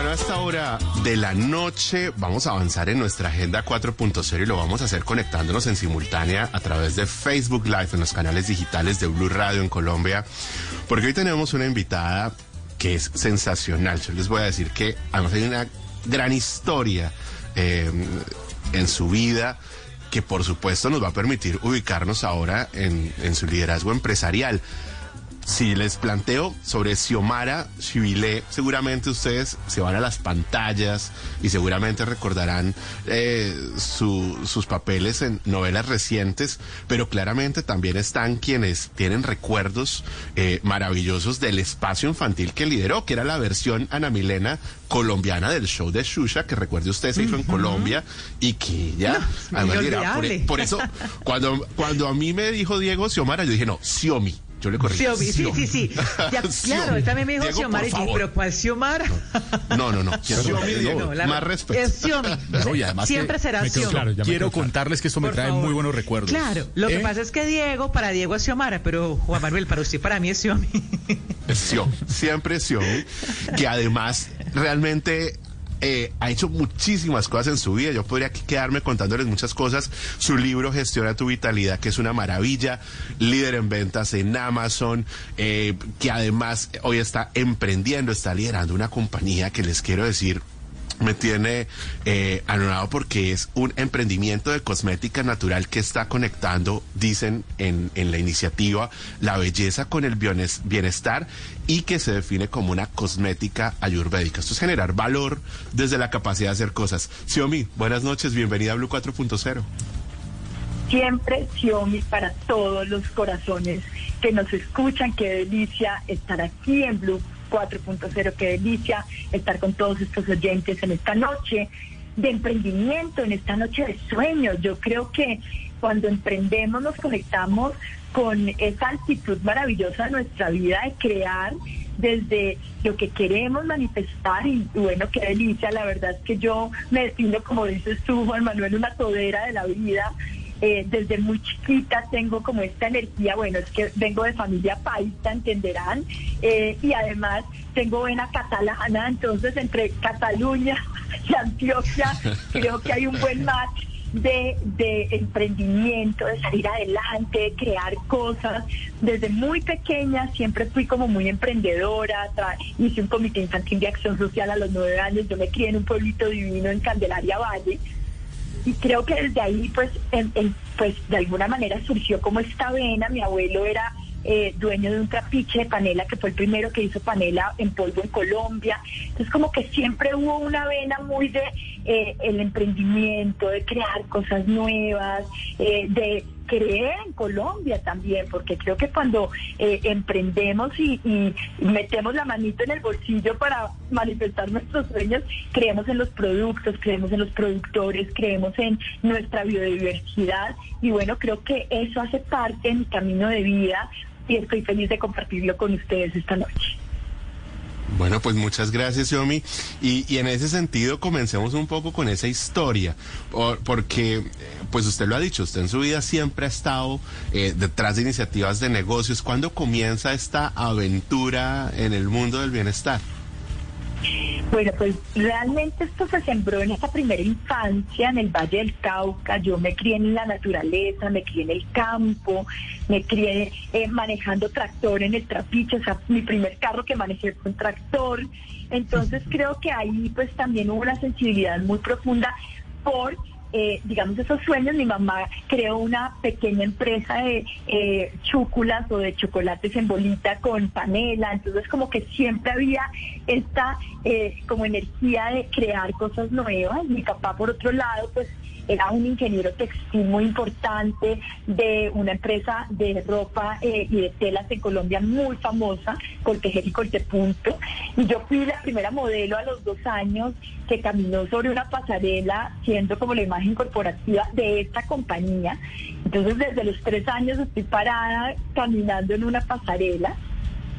Bueno, a esta hora de la noche vamos a avanzar en nuestra agenda 4.0 y lo vamos a hacer conectándonos en simultánea a través de Facebook Live en los canales digitales de Blue Radio en Colombia, porque hoy tenemos una invitada que es sensacional. Yo les voy a decir que además hay una gran historia eh, en su vida que por supuesto nos va a permitir ubicarnos ahora en su liderazgo empresarial. Si les planteo sobre Xiomara Chivilé, seguramente ustedes se van a las pantallas y seguramente recordarán eh, su- sus papeles en novelas recientes, pero claramente también están quienes tienen recuerdos eh, maravillosos del espacio infantil que lideró, que era la versión Ana Milena colombiana del show de Shusha, que recuerde usted se hizo en Colombia y que ya, además lideraba. por, por eso, cuando, cuando a mí me dijo Diego Xiomara, yo dije, no, Xiomi. Yo le corregí. Xiomi, sí, sí, sí. Ya, claro, él también me dijo Diego, Xiomara y pero ¿cuál Xiomara? No, no, no. Xiomi, Diego. No, la- Más respeto. Es Xiomi. No, y además Siempre que será Xiomi. claro, Quiero contarles que esto me trae favor. muy buenos recuerdos. Claro, lo que ¿Eh? pasa es que Diego, para Diego es Xiomara, pero Juan Manuel, para usted, para mí es Xiomi. Xiomi, siempre Xiomi, que además realmente eh, ha hecho muchísimas cosas en su vida. Yo podría quedarme contándoles muchas cosas. Su libro Gestiona tu Vitalidad, que es una maravilla, líder en ventas en Amazon, eh, que además hoy está emprendiendo, está liderando una compañía que les quiero decir me tiene eh, anonado porque es un emprendimiento de cosmética natural que está conectando, dicen en, en la iniciativa, la belleza con el bienes- bienestar y que se define como una cosmética ayurvédica. Esto es generar valor desde la capacidad de hacer cosas. Xiomi, buenas noches, bienvenida a Blue 4.0. siempre Xiomi para todos los corazones que nos escuchan. Qué delicia estar aquí en Blue 4.0, qué delicia estar con todos estos oyentes en esta noche de emprendimiento, en esta noche de sueños. Yo creo que cuando emprendemos nos conectamos con esa actitud maravillosa de nuestra vida de crear desde lo que queremos manifestar y bueno, qué delicia, la verdad es que yo me defino, como dices tú, Juan Manuel, una todera de la vida. Eh, desde muy chiquita tengo como esta energía, bueno, es que vengo de familia paisa, entenderán, eh, y además tengo vena catalana, entonces entre Cataluña y Antioquia creo que hay un buen match de, de emprendimiento, de salir adelante, de crear cosas. Desde muy pequeña siempre fui como muy emprendedora, hice un comité infantil de acción social a los nueve años, yo me crié en un pueblito divino en Candelaria Valle y creo que desde ahí pues en- en- pues de alguna manera surgió como esta vena. Mi abuelo era eh, dueño de un trapiche de panela que fue el primero que hizo panela en polvo en Colombia. Entonces como que siempre hubo una vena muy de eh, el emprendimiento de crear cosas nuevas eh, de creer en Colombia también, porque creo que cuando eh, emprendemos y, y metemos la manito en el bolsillo para manifestar nuestros sueños, creemos en los productos, creemos en los productores, creemos en nuestra biodiversidad y bueno, creo que eso hace parte de mi camino de vida y estoy feliz de compartirlo con ustedes esta noche. Bueno, pues muchas gracias, Xiomi. Y, y en ese sentido, comencemos un poco con esa historia, por- porque, eh, pues usted lo ha dicho, usted en su vida siempre ha estado eh, detrás de iniciativas de negocios. ¿Cuándo comienza esta aventura en el mundo del bienestar? Bueno, pues realmente esto se sembró en esa primera infancia en el Valle del Cauca. Yo me crié en la naturaleza, me crié en el campo, me crié eh, manejando tractor en el trapiche. O sea, mi primer carro que manejé fue un tractor. Entonces creo que ahí pues también hubo una sensibilidad muy profunda por eh, digamos, esos sueños, mi mamá creó una pequeña empresa de eh, chúculas o de chocolates en bolita con panela, entonces como que siempre había esta eh, como energía de crear cosas nuevas. Mi papá, por otro lado, pues era un ingeniero textil muy importante de una empresa de ropa eh, y de telas en Colombia muy famosa, Cortejer y Cortepunto. Y yo fui la primera modelo a los dos años que caminó sobre una pasarela siendo como la imagen corporativa de esta compañía. Entonces desde los tres años estoy parada caminando en una pasarela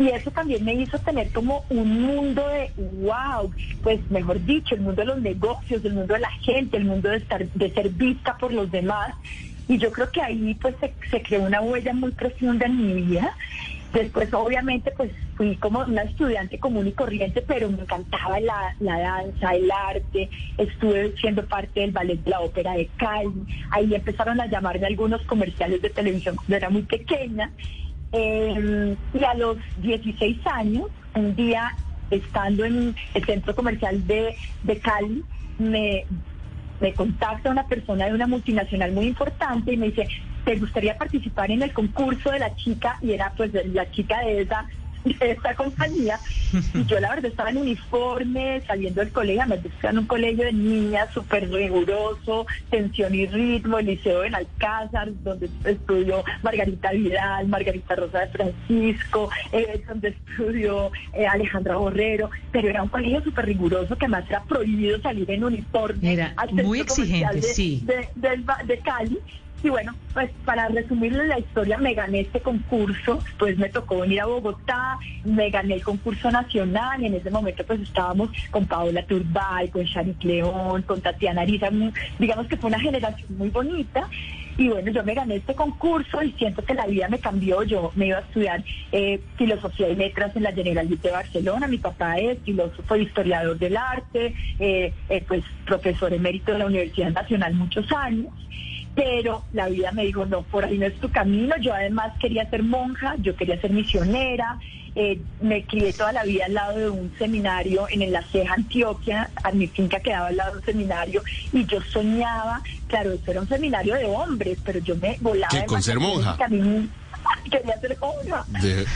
y eso también me hizo tener como un mundo de wow, pues mejor dicho, el mundo de los negocios, el mundo de la gente, el mundo de estar, de ser vista por los demás. Y yo creo que ahí pues se, creó una huella muy profunda en mi vida. Después, obviamente, pues fui como una estudiante común y corriente, pero me encantaba la, la, danza, el arte. Estuve siendo parte del ballet de la ópera de Cali. Ahí empezaron a llamarme algunos comerciales de televisión cuando era muy pequeña. Eh, y a los 16 años, un día estando en el centro comercial de, de Cali, me, me contacta una persona de una multinacional muy importante y me dice, ¿te gustaría participar en el concurso de la chica? Y era pues la chica de esa de esta compañía. Y yo la verdad estaba en uniforme, saliendo del colegio, me estaba en un colegio de niñas súper riguroso, tensión y ritmo, el liceo en Alcázar, donde estudió Margarita Vidal, Margarita Rosa de Francisco, eh, donde estudió eh, Alejandra Borrero, pero era un colegio súper riguroso que además era prohibido salir en uniforme. Era muy exigente, sí. De, de Cali y bueno, pues para resumirle la historia, me gané este concurso, pues me tocó venir a Bogotá, me gané el concurso nacional y en ese momento pues estábamos con Paola Turbay, con Sharik León, con Tatiana Ariza, digamos que fue una generación muy bonita. Y bueno, yo me gané este concurso y siento que la vida me cambió. Yo me iba a estudiar eh, filosofía y letras en la Generalitat de Barcelona. Mi papá es filósofo e historiador del arte, eh, eh, pues profesor emérito de la Universidad Nacional muchos años pero la vida me dijo, no, por ahí no es tu camino. Yo además quería ser monja, yo quería ser misionera. Eh, me crié toda la vida al lado de un seminario en La Ceja, Antioquia, a mi finca quedaba al lado de un seminario y yo soñaba, claro, eso era un seminario de hombres, pero yo me volaba. ¿Qué, con ser monja? quería ser monja.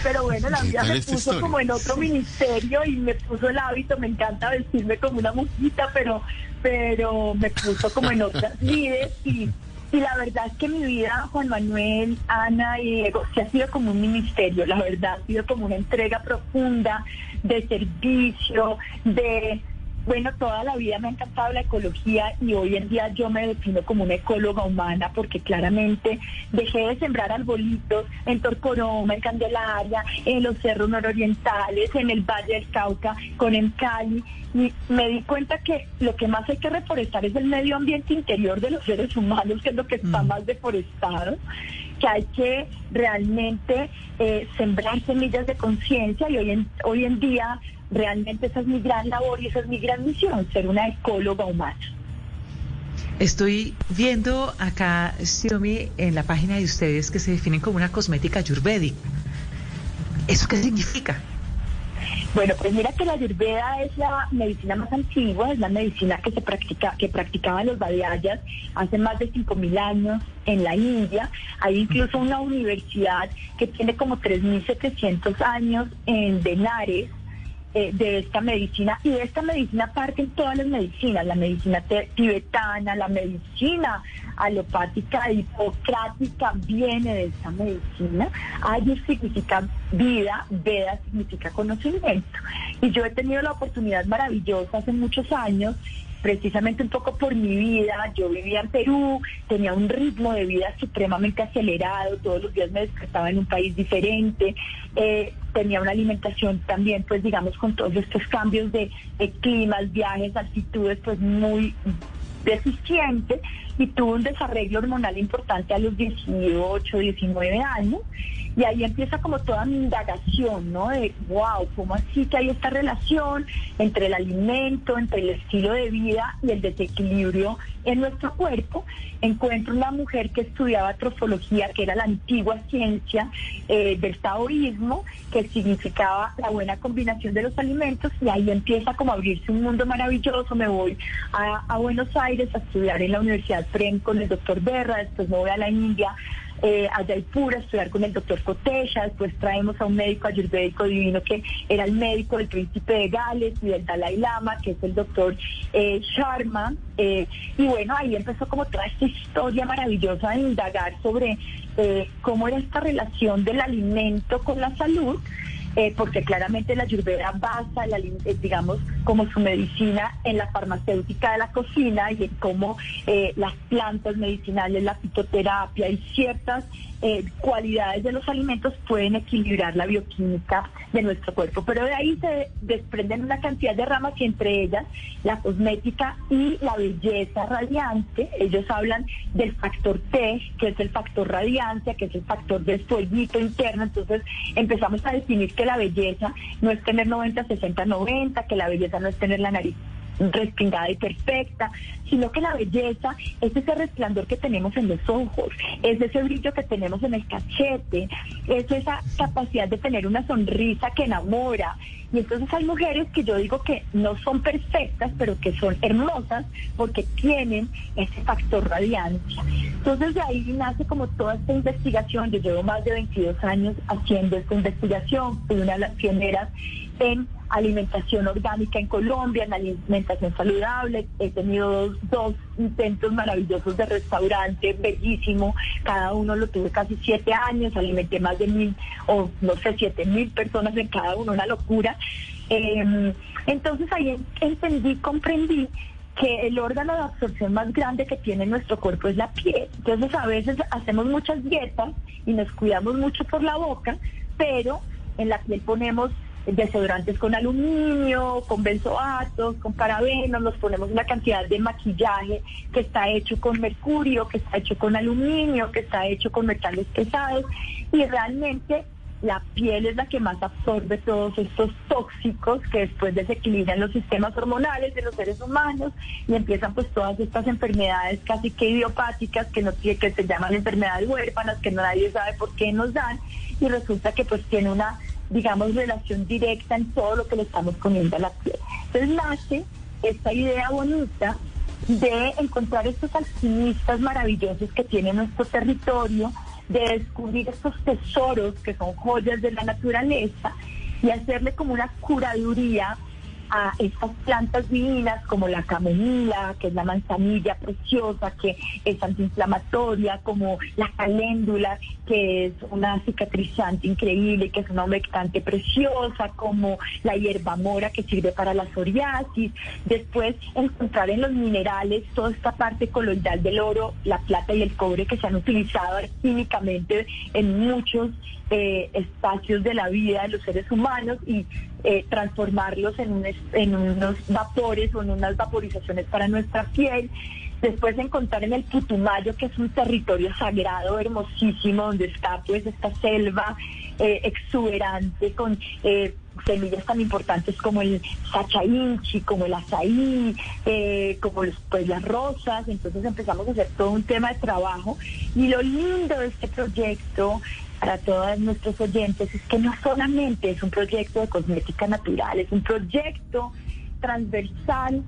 pero bueno, la vida me puso como en otro ministerio y me puso el hábito, me encanta vestirme como una monjita, pero, pero me puso como en otras vidas y y la verdad es que mi vida, Juan Manuel, Ana y Diego, se ha sido como un ministerio, la verdad, ha sido como una entrega profunda de servicio, de bueno, toda la vida me ha encantado la ecología y hoy en día yo me defino como una ecóloga humana porque claramente dejé de sembrar arbolitos en Torcoroma, en Candelaria, en los cerros nororientales, en el Valle del Cauca, con en Cali y me di cuenta que lo que más hay que reforestar es el medio ambiente interior de los seres humanos, que es lo que está mm. más deforestado que hay que realmente eh, sembrar semillas de conciencia y hoy en, hoy en día realmente esa es mi gran labor y esa es mi gran misión, ser una ecóloga humana. Estoy viendo acá, Xiaomi, en la página de ustedes que se definen como una cosmética ayurvédica. ¿Eso qué significa? Bueno, pues mira que la ayurveda es la medicina más antigua, es la medicina que se practica, que practicaban los Vadiyas hace más de 5.000 años en la India. Hay incluso una universidad que tiene como 3.700 años en Benares, eh, de esta medicina y de esta medicina parten todas las medicinas, la medicina tibetana, la medicina alopática hipocrática viene de esta medicina. Ayur significa vida, Veda significa conocimiento. Y yo he tenido la oportunidad maravillosa hace muchos años precisamente un poco por mi vida. Yo vivía en Perú, tenía un ritmo de vida supremamente acelerado, todos los días me despertaba en un país diferente, eh, tenía una alimentación también, pues digamos, con todos estos cambios de, climas, viajes, altitudes, pues muy deficiente y tuve un desarreglo hormonal importante a los 18, 19 años y ahí empieza como toda mi indagación, ¿no? De, wow, ¿cómo así que hay esta relación entre el alimento, entre el estilo de vida y el desequilibrio en nuestro cuerpo? Encuentro una mujer que estudiaba trofología, que era la antigua ciencia eh, del taoísmo, que significaba la buena combinación de los alimentos, y ahí empieza como a abrirse un mundo maravilloso. Me voy a, a Buenos Aires a estudiar en la Universidad estudiar PREM con el doctor Berra, después me voy a la India, eh, a Jaipur a estudiar con el doctor Cotesha, después traemos a un médico ayurvédico divino que era el médico del príncipe de Gales y del Dalai Lama, que es el doctor eh, Sharma. Eh, y bueno, ahí empezó como toda esta historia maravillosa de indagar sobre cómo era esta relación del alimento con la salud. Eh, porque claramente la ayurveda basa, la, eh, digamos, como su medicina en la farmacéutica de la cocina y en cómo eh, las plantas medicinales, la fitoterapia y ciertas cualidades de los alimentos pueden equilibrar la bioquímica de nuestro cuerpo. Pero de ahí se desprenden una cantidad de ramas y entre ellas la cosmética y la belleza radiante. Ellos hablan del factor T, que es el factor radiancia, que es el factor del fueguito interno. Entonces empezamos a definir que la belleza no es tener 90, 60, 90, que la belleza no es tener la nariz respingada y perfecta, sino que la belleza es ese resplandor que tenemos en los ojos, es ese brillo que tenemos en el cachete, es esa capacidad de tener una sonrisa que enamora. Y entonces hay mujeres que yo digo que no son perfectas, pero que son hermosas porque tienen ese factor radiancia. Entonces de ahí nace como toda esta investigación. Yo llevo más de 22 años haciendo esta investigación, fui una de las pioneras en alimentación orgánica en Colombia, en alimentación saludable. He tenido dos, dos, intentos maravillosos de restaurante, bellísimo. Cada uno lo tuve casi siete años, alimenté más de mil, o no sé, siete mil personas en cada uno, una locura. Eh, entonces ahí entendí, comprendí que el órgano de absorción más grande que tiene nuestro cuerpo es la piel. Entonces a veces hacemos muchas dietas y nos cuidamos mucho por la boca, pero en la piel ponemos desodorantes con aluminio, con benzoatos, con parabenos, nos ponemos una cantidad de maquillaje que está hecho con mercurio, que está hecho con aluminio, que está hecho con metales pesados y realmente la piel es la que más absorbe todos estos tóxicos que después desequilibran los sistemas hormonales de los seres humanos y empiezan pues todas estas enfermedades casi que idiopáticas que no que se llaman enfermedades huérfanas que nadie sabe por qué nos dan y resulta que pues tiene una digamos, relación directa en todo lo que le estamos poniendo a la piel. Entonces nace esta idea bonita de encontrar estos alquimistas maravillosos que tiene nuestro territorio, de descubrir estos tesoros que son joyas de la naturaleza y hacerle como una curaduría a estas plantas divinas como la camomila, que es la manzanilla preciosa, que es antiinflamatoria, como la caléndula, que es una cicatrizante increíble, que es una humectante preciosa, como la hierba mora, que sirve para la psoriasis. Después encontrar en los minerales toda esta parte coloidal del oro, la plata y el cobre que se han utilizado químicamente en muchos eh, espacios de la vida de los seres humanos y eh, transformarlos en, en unos vapores o en unas vaporizaciones para nuestra piel. Después encontrar en el Putumayo, que es un territorio sagrado, hermosísimo, donde está pues esta selva eh, exuberante con semillas tan importantes como el sachainchi, como el azaí, como pues, las rosas. Entonces empezamos a hacer todo un tema de trabajo. Y lo lindo de este proyecto para todos nuestros oyentes es que no solamente es un proyecto de cosmética natural, es un proyecto transversal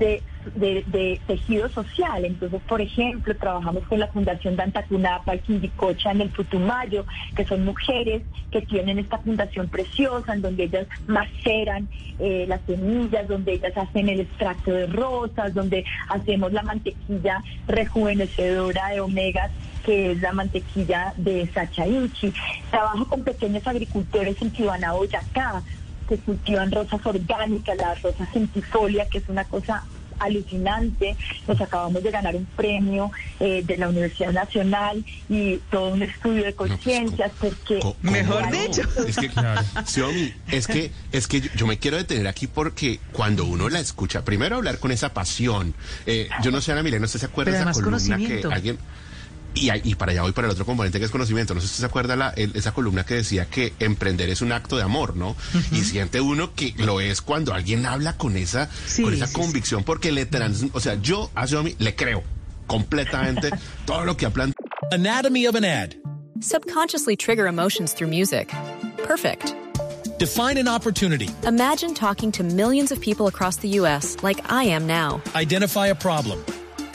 de, tejido social. Entonces, por ejemplo, trabajamos con la Fundación Dantacunapa, Quindicocha en el Putumayo, que son mujeres que tienen esta fundación preciosa en donde ellas maceran eh, las semillas, donde ellas hacen el extracto de rosas, donde hacemos la mantequilla rejuvenecedora de omegas que es la mantequilla de Sachainchi. Trabajo con pequeños agricultores en Chivana, Boyacá, que cultivan rosas orgánicas, las rosas centifolia, que es una cosa alucinante. Nos acabamos de ganar un premio eh, de la Universidad Nacional y todo un estudio de pues, conciencias, porque mejor dicho. Es que, es que, es que yo me quiero detener aquí porque cuando uno la escucha, primero hablar con esa pasión. Eh, yo no sé, Ana Milena, ¿usted se acuerda de esa columna que alguien y, para allá voy para el otro componente que es conocimiento. No sé si se acuerda la, esa columna que decía que emprender es un acto de amor, ¿no? Y siente uno que lo es cuando alguien habla con esa, con esa convicción, porque le trans, o sea, yo a Xiaomi le creo completamente todo lo que ha planteado. Anatomy of an ad. Subconsciously trigger emotions through music. Perfect. Define an opportunity. Imagine talking to millions of people across the U.S. like I am now. Identify a problem.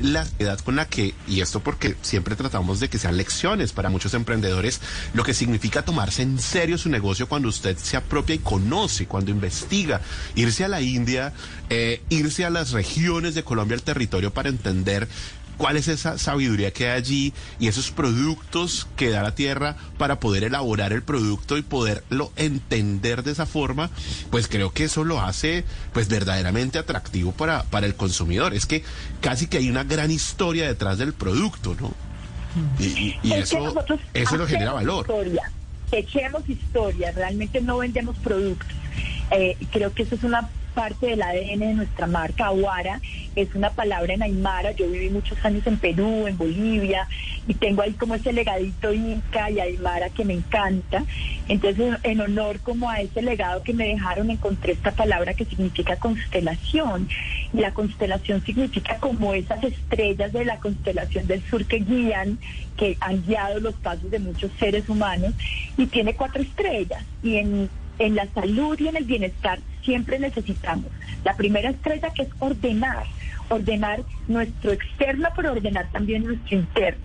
la edad con la que, y esto porque siempre tratamos de que sean lecciones para muchos emprendedores, lo que significa tomarse en serio su negocio cuando usted se apropia y conoce, cuando investiga, irse a la India, eh, irse a las regiones de Colombia, al territorio para entender cuál es esa sabiduría que hay allí y esos productos que da la tierra para poder elaborar el producto y poderlo entender de esa forma, pues creo que eso lo hace pues verdaderamente atractivo para, para el consumidor. Es que casi que hay una gran historia detrás del producto, ¿no? Y, y Es que eso, eso lo genera valor. Historia, echemos historia, realmente no vendemos productos. Eh, creo que eso es una parte del ADN de nuestra marca. Aguara es una palabra en Aymara. Yo viví muchos años en Perú, en Bolivia, y tengo ahí como ese legadito Inca y Aymara que me encanta. Entonces, en honor como a ese legado que me dejaron, encontré esta palabra que significa constelación. Y la constelación significa como esas estrellas de la constelación del sur que guían, que han guiado los pasos de muchos seres humanos, y tiene cuatro estrellas. Y en en la salud y en el bienestar siempre necesitamos la primera estrella que es ordenar, ordenar nuestro externo, pero ordenar también nuestro interno.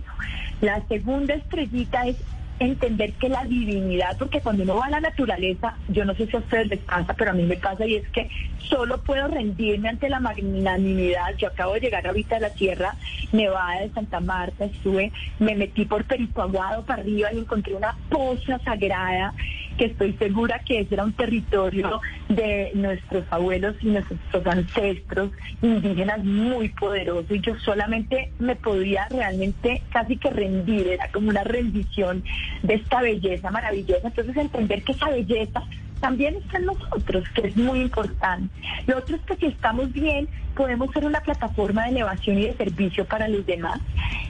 La segunda estrellita es entender que la divinidad, porque cuando uno va a la naturaleza, yo no sé si a ustedes les pasa, pero a mí me pasa y es que solo puedo rendirme ante la magnanimidad. Yo acabo de llegar ahorita a la Sierra Nevada de Santa Marta, estuve, me metí por Perito Aguado para arriba y encontré una poza sagrada que estoy segura que ese era un territorio de nuestros abuelos y nuestros ancestros indígenas muy poderoso y yo solamente me podía realmente casi que rendir, era como una rendición de esta belleza maravillosa. Entonces entender que esa belleza también está en nosotros, que es muy importante. Lo otro es que si estamos bien, podemos ser una plataforma de elevación y de servicio para los demás.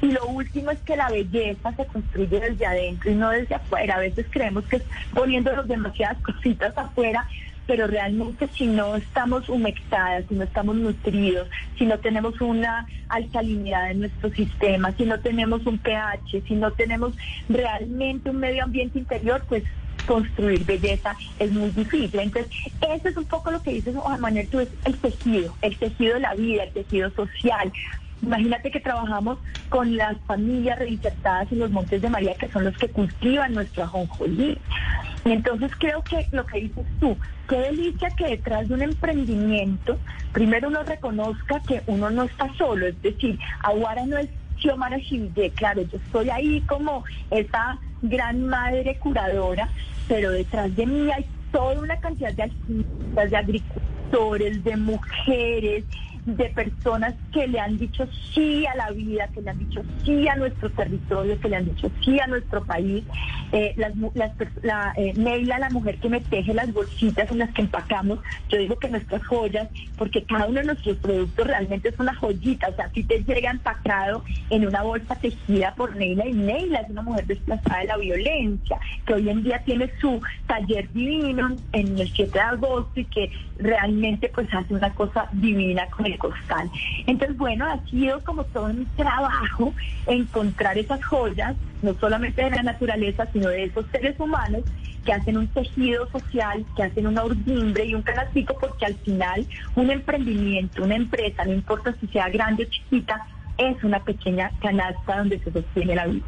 Y lo último es que la belleza se construye desde adentro y no desde afuera. A veces creemos que es poniéndonos demasiadas cositas afuera, pero realmente si no estamos humectadas, si no estamos nutridos, si no tenemos una alcalinidad en nuestro sistema, si no tenemos un pH, si no tenemos realmente un medio ambiente interior, pues construir belleza es muy difícil. Entonces, eso es un poco lo que dices, Juan Manuel, tú es el tejido, el tejido de la vida, el tejido social. Imagínate que trabajamos con las familias reinsertadas en los Montes de María, que son los que cultivan nuestro ajonjolí. Y entonces creo que lo que dices tú, qué delicia que detrás de un emprendimiento, primero uno reconozca que uno no está solo, es decir, Aguara no es Xiomara Chiville, claro, yo estoy ahí como esa gran madre curadora, pero detrás de mí hay toda una cantidad de artistas, de agricultores, de mujeres, de personas que le han dicho sí a la vida, que le han dicho sí a nuestro territorio, que le han dicho sí a nuestro país. Eh, eh, Neila, la mujer que me teje las bolsitas en las que empacamos, yo digo que nuestras joyas, porque cada uno de nuestros productos realmente es una joyita, o sea, si te llega empacado en una bolsa tejida por Neila, y Neila es una mujer desplazada de la violencia, que hoy en día tiene su taller divino en el 7 de agosto y que realmente pues hace una cosa divina con el costal. Entonces, bueno, ha sido como todo un trabajo encontrar esas joyas, no solamente de la naturaleza, sino de esos seres humanos que hacen un tejido social, que hacen una urdimbre y un canastico, porque al final un emprendimiento, una empresa, no importa si sea grande o chiquita, es una pequeña canasta donde se sostiene la vida.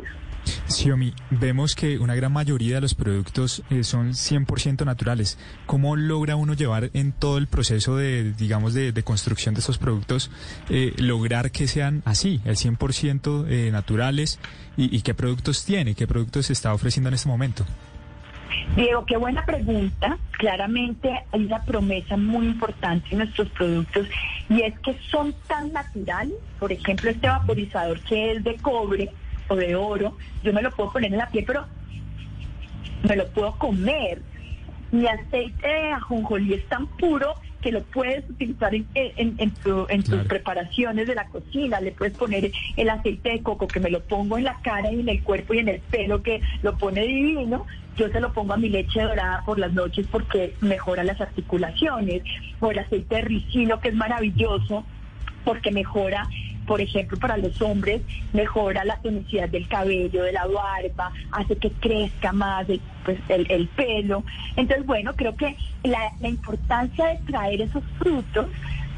Xiomi, vemos que una gran mayoría de los productos eh, son 100% naturales. ¿Cómo logra uno llevar en todo el proceso de, digamos, de, construcción de estos productos, eh, lograr que sean así, el 100% eh, naturales? Y, ¿Y qué productos tiene? ¿Qué productos se está ofreciendo en este momento? Diego, qué buena pregunta. Claramente hay una promesa muy importante en nuestros productos y es que son tan naturales. Por ejemplo, este vaporizador que es de cobre o de oro, yo me lo puedo poner en la piel, pero me lo puedo comer. Mi aceite de ajonjolí es tan puro que lo puedes utilizar en, en, en, en tus preparaciones de la cocina. Le puedes poner el aceite de coco que me lo pongo en la cara y en el cuerpo y en el pelo que lo pone divino. Yo se lo pongo a mi leche dorada por las noches porque mejora las articulaciones. O el aceite de ricino que es maravilloso porque mejora por ejemplo, para los hombres mejora la tonicidad del cabello, de la barba, hace que crezca más el, pues, el, pelo. Entonces, bueno, creo que la, la importancia de traer esos frutos,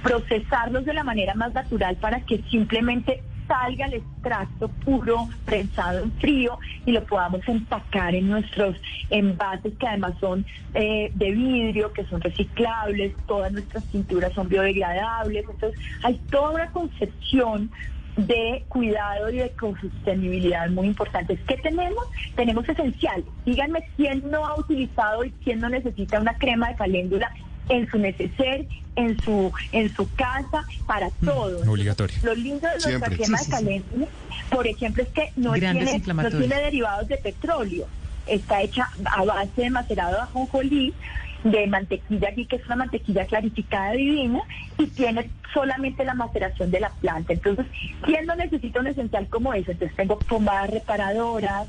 procesarlos de la manera más natural para que simplemente salga el extracto puro, prensado en frío y lo podamos empacar en nuestros envases que además son eh, de vidrio, que son reciclables, todas nuestras cinturas son biodegradables. Entonces hay toda una concepción de cuidado y de sostenibilidad muy importantes. ¿Qué tenemos? Tenemos esencial. Díganme quién no ha utilizado y quién no necesita una crema de caléndula en su neceser, en su en su casa, para mm, todo. obligatorio. Lo lindo de nuestra crema de por ejemplo, es que no tiene, no tiene derivados de petróleo. Está hecha a base de macerado de ajonjolí, de mantequilla aquí, que es una mantequilla clarificada divina, y tiene solamente la maceración de la planta. Entonces, ¿quién no necesita un esencial como ese? Entonces, tengo pomadas reparadoras,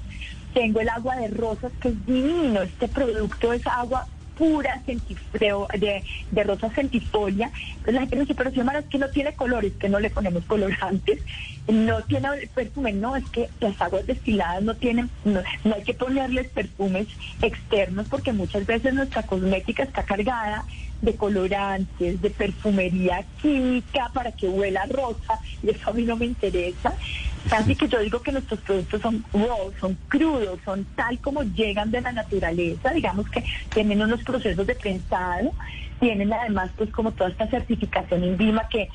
tengo el agua de rosas, que es divino. Este producto es agua pura de, de, rosa centifolia. Entonces la gente dice, pero si es que no tiene colores, que no le ponemos colorantes, no tiene perfume, no, es que las aguas destiladas no tienen, no, no hay que ponerles perfumes externos porque muchas veces nuestra cosmética está cargada de colorantes, de perfumería química para que huela rosa, y eso a mí no me interesa. Así que yo digo que nuestros productos son raw, son crudos, son tal como llegan de la naturaleza, digamos que tienen unos procesos de prensado, tienen además pues como toda esta certificación INVIMA que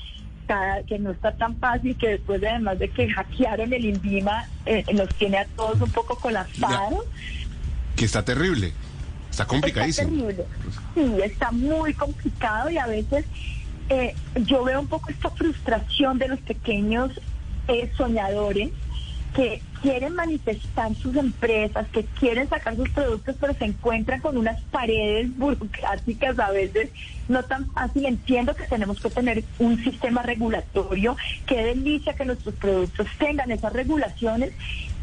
que no está tan fácil, que después además de que hackearon el INVIMA, eh, nos tiene a todos un poco colapsados. Que está terrible, está complicadísimo. Está Sí, está muy complicado y a veces eh, yo veo un poco esta frustración de los pequeños eh, soñadores que quieren manifestar sus empresas, que quieren sacar sus productos, pero se encuentran con unas paredes burocráticas a veces no tan fácil. Entiendo que tenemos que tener un sistema regulatorio. Qué delicia que nuestros productos tengan esas regulaciones,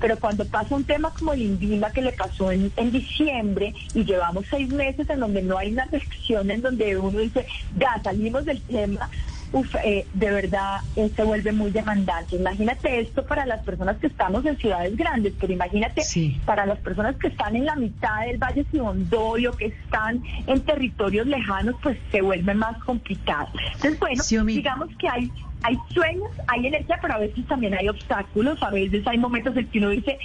pero cuando pasa un tema como el INVIMA que le pasó en, en diciembre y llevamos seis meses en donde no hay una reacción, en donde uno dice, ya salimos del tema, uf, eh, de verdad eh, se vuelve muy demandante. Imagínate esto para las personas que estamos en ciudades grandes, pero imagínate para las personas que están en la mitad del Valle Sibondoy o que están en territorios lejanos, pues se vuelve más complicado. Entonces, bueno, digamos que hay hay sueños, hay energía, pero a veces también hay obstáculos, a veces hay momentos en que uno dice,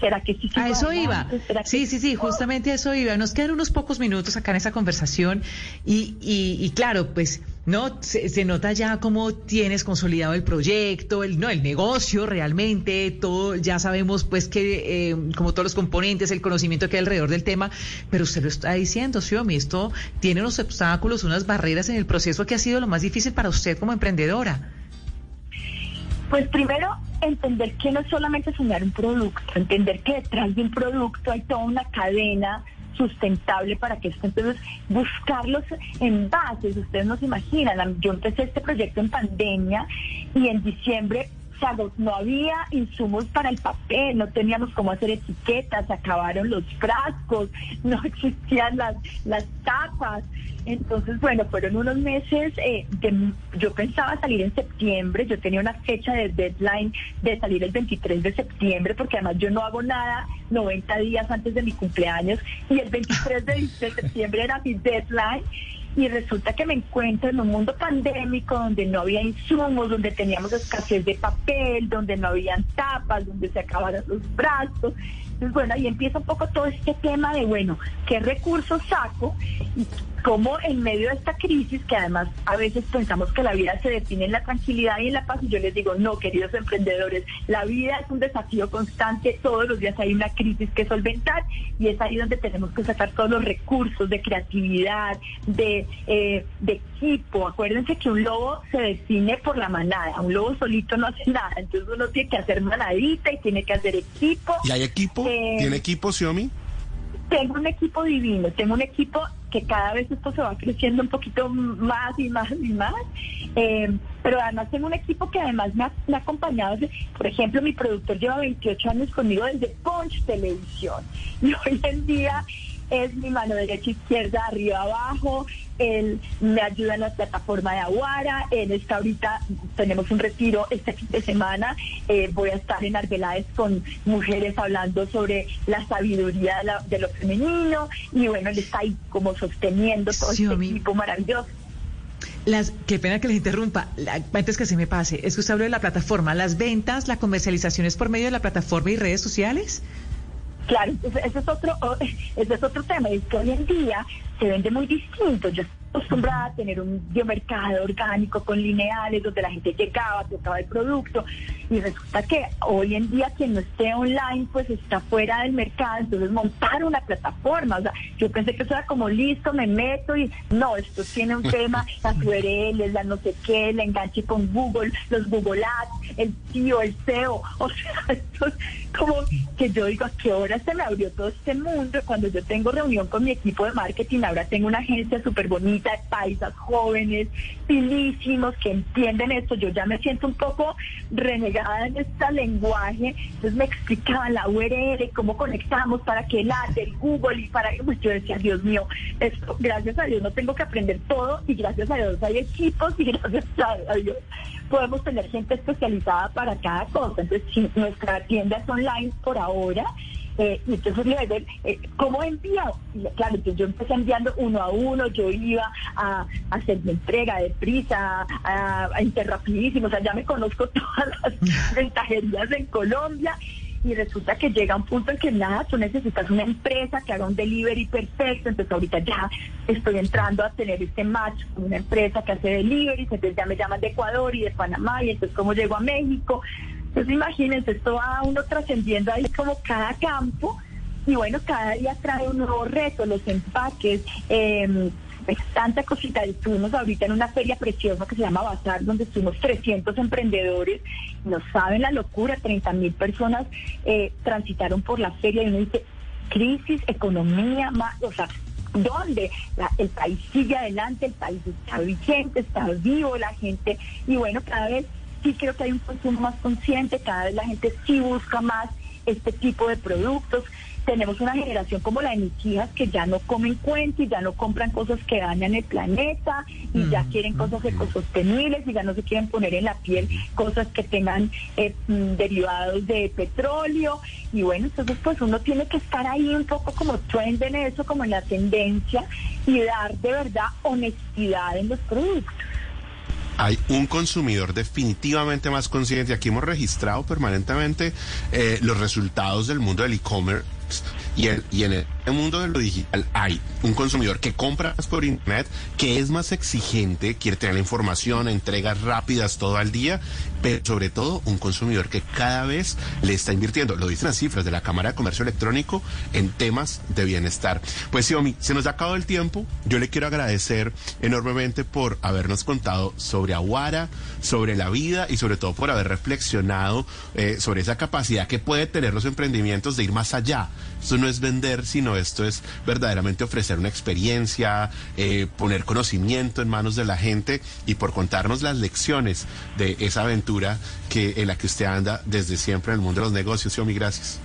¿será que sí? a eso iba. Sí, sí, sí, justamente a eso iba. Nos quedan unos pocos minutos acá en esa conversación y, y, claro, pues no se, nota ya cómo tienes consolidado el proyecto, el no el negocio realmente, todo ya sabemos pues que eh, como todos los componentes, el conocimiento que hay alrededor del tema, pero usted lo está diciendo, Xiomi, esto tiene unos obstáculos, unas barreras en el proceso que ha sido lo más difícil para usted como emprendedora. Pues primero, entender que no es solamente soñar un producto, entender que detrás de un producto hay toda una cadena sustentable para que esto entonces buscar los envases, ustedes no se imaginan, yo empecé este proyecto en pandemia y en diciembre no había insumos para el papel, no teníamos cómo hacer etiquetas, acabaron los frascos, no existían las, las tapas. Entonces, bueno, fueron unos meses, eh, yo pensaba salir en septiembre, yo tenía una fecha de deadline de salir el 23 de septiembre, porque además yo no hago nada 90 días antes de mi cumpleaños, y el 23 de septiembre era mi deadline y resulta que me encuentro en un mundo pandémico donde no había insumos, donde teníamos escasez de papel, donde no habían tapas, donde se acabaron los brazos. Entonces, bueno, ahí empieza un poco todo este tema de, bueno, ¿qué recursos saco? Y cómo en medio de esta crisis, que además a veces pensamos que la vida se define en la tranquilidad y en la paz, y yo les digo, no, queridos emprendedores, la vida es un desafío constante, todos los días hay una crisis que solventar y es ahí donde tenemos que sacar todos los recursos de creatividad, de, eh, de equipo. Acuérdense que un lobo se define por la manada, un lobo solito no hace nada, entonces uno tiene que hacer manadita y tiene que hacer equipo. ¿Y hay equipo? Eh, ¿Tiene equipo, Xiaomi? Tengo un equipo divino, tengo un equipo que cada vez esto se va creciendo un poquito más y más y más. Eh, pero además tengo un equipo que además me ha, me ha, acompañado. Por ejemplo, mi productor lleva 28 años conmigo desde Punch Televisión. Y hoy en día es mi mano derecha, izquierda, arriba, abajo. Él me ayuda en la plataforma de Aguara. Él está ahorita, tenemos un retiro este fin de semana. Eh, voy a estar en Arbeláez con mujeres hablando sobre la sabiduría de, la, de, lo femenino. Y bueno, él está ahí como sosteniendo todo sí, este equipo maravilloso. Las, qué pena que les interrumpa, la, antes que se me pase, es que usted habló de la plataforma, las ventas, la comercialización es por medio de la plataforma y redes sociales. Claro, ese es otro, ese es otro tema, es que hoy en día se vende muy distinto. Acostumbrada a tener un biomercado orgánico con lineales donde la gente llegaba, tocaba el producto y resulta que hoy en día quien no esté online pues está fuera del mercado, entonces montar una plataforma, o sea, yo pensé que eso era como listo, me meto y no, esto tiene un tema, las URLs, la no sé qué, el enganche con Google, los Google Ads, el tío, el SEO, o sea, esto es como que yo digo, ¿a qué hora se me abrió todo este mundo? Cuando yo tengo reunión con mi equipo de marketing, ahora tengo una agencia súper bonita de paisas jóvenes, pilísimos, que entienden esto, yo ya me siento un poco renegada en este lenguaje, entonces me explicaban la URL, cómo conectamos para que el el Google y para pues yo decía, Dios mío, esto, gracias a Dios no tengo que aprender todo y gracias a Dios hay equipos y gracias a Dios podemos tener gente especializada para cada cosa. Entonces, si nuestra tienda es online por ahora, eh, y entonces le ver eh, cómo envío. Claro, entonces yo empecé enviando uno a uno, yo iba a, a hacer mi entrega de prisa, a, a interrapidísimo, o sea, ya me conozco todas las ventajerías en Colombia y resulta que llega un punto en que nada, tú necesitas una empresa que haga un delivery perfecto, entonces ahorita ya estoy entrando a tener este match con una empresa que hace delivery, entonces ya me llaman de Ecuador y de Panamá y entonces cómo llego a México. Entonces imagínense, esto va uno trascendiendo ahí como cada campo y bueno, cada día trae un nuevo reto, los empaques, eh, tanta cosita. Estuvimos ahorita en una feria preciosa que se llama Bazar, donde estuvimos 300 emprendedores. No saben la locura, 30 mil personas eh, transitaron por la feria y uno dice, crisis, economía, más, o sea, ¿dónde? La, el país sigue adelante, el país está vigente, está vivo la gente. Y bueno, cada vez sí creo que hay un consumo más consciente, cada vez la gente sí busca más este tipo de productos. Tenemos una generación como la de mis hijas que ya no comen cuentos y ya no compran cosas que dañan el planeta y ya mm, quieren cosas ecosostenibles y ya no se quieren poner en la piel cosas que tengan eh, mm, derivados de petróleo. Y bueno, entonces pues uno tiene que estar ahí un poco como trend en eso, como en la tendencia y dar de verdad honestidad en los productos hay un consumidor definitivamente más consciente. Aquí hemos registrado permanentemente eh, los resultados del mundo del e-commerce y, el, y en el mundo de lo digital hay un consumidor que compra más por internet, que es más exigente, quiere tener la información, entregas rápidas todo al día, pero sobre todo un consumidor que cada vez le está invirtiendo, lo dicen las cifras de la Cámara de Comercio Electrónico, en temas de bienestar. Pues Xiaomi, se nos ha acabado el tiempo. Yo le quiero agradecer enormemente por habernos contado sobre Aguara, sobre la vida y sobre todo por haber reflexionado eh, sobre esa capacidad que puede tener los emprendimientos de ir más allá. Esto no es vender, sino esto es verdaderamente ofrecer una experiencia, eh, poner conocimiento en manos de la gente y por contarnos las lecciones de esa aventura que en la que usted anda desde siempre en el mundo de los negocios. Xiaomi, gracias.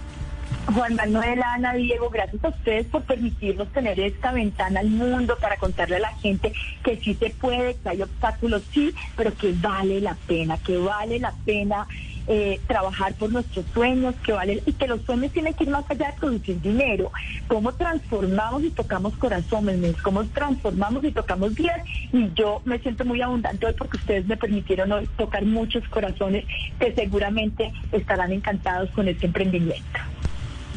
Juan Manuel, Ana, Diego, gracias a ustedes por permitirnos tener esta ventana al mundo para contarle a la gente que sí se puede, que hay obstáculos, sí, pero que vale la pena, que vale la pena eh, trabajar por nuestros sueños, que vale, y que los sueños tienen que ir más allá de producir dinero. Cómo transformamos y tocamos corazones, cómo transformamos y tocamos vidas. Y yo me siento muy abundante hoy porque ustedes me permitieron hoy tocar muchos corazones que seguramente estarán encantados con este emprendimiento.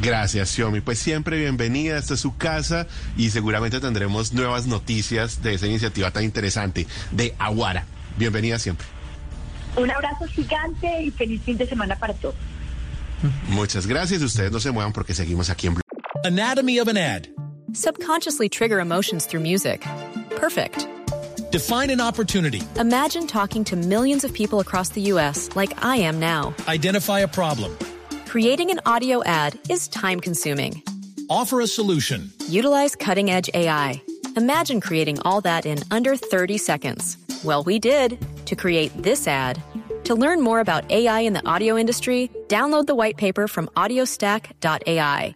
Gracias, Xiomi. Pues siempre bienvenida, esta es su casa y seguramente tendremos nuevas noticias de esa iniciativa tan interesante de Aguara. Bienvenida siempre. Un abrazo gigante y feliz fin de semana para todos. Muchas gracias. Ustedes no se muevan porque seguimos aquí en Blue. Anatomy of an ad. Subconsciously trigger emotions through music. Perfect. Define an opportunity. Imagine talking to millions of people across the U.S. like I am now. Identify a problem. Creating an audio ad is time consuming. offer a solution. Utilize cutting edge AI. Imagine creating all that in under 30 seconds. Well, we did to create this ad. To learn more about AI in the audio industry, download the white paper from audiostack.ai.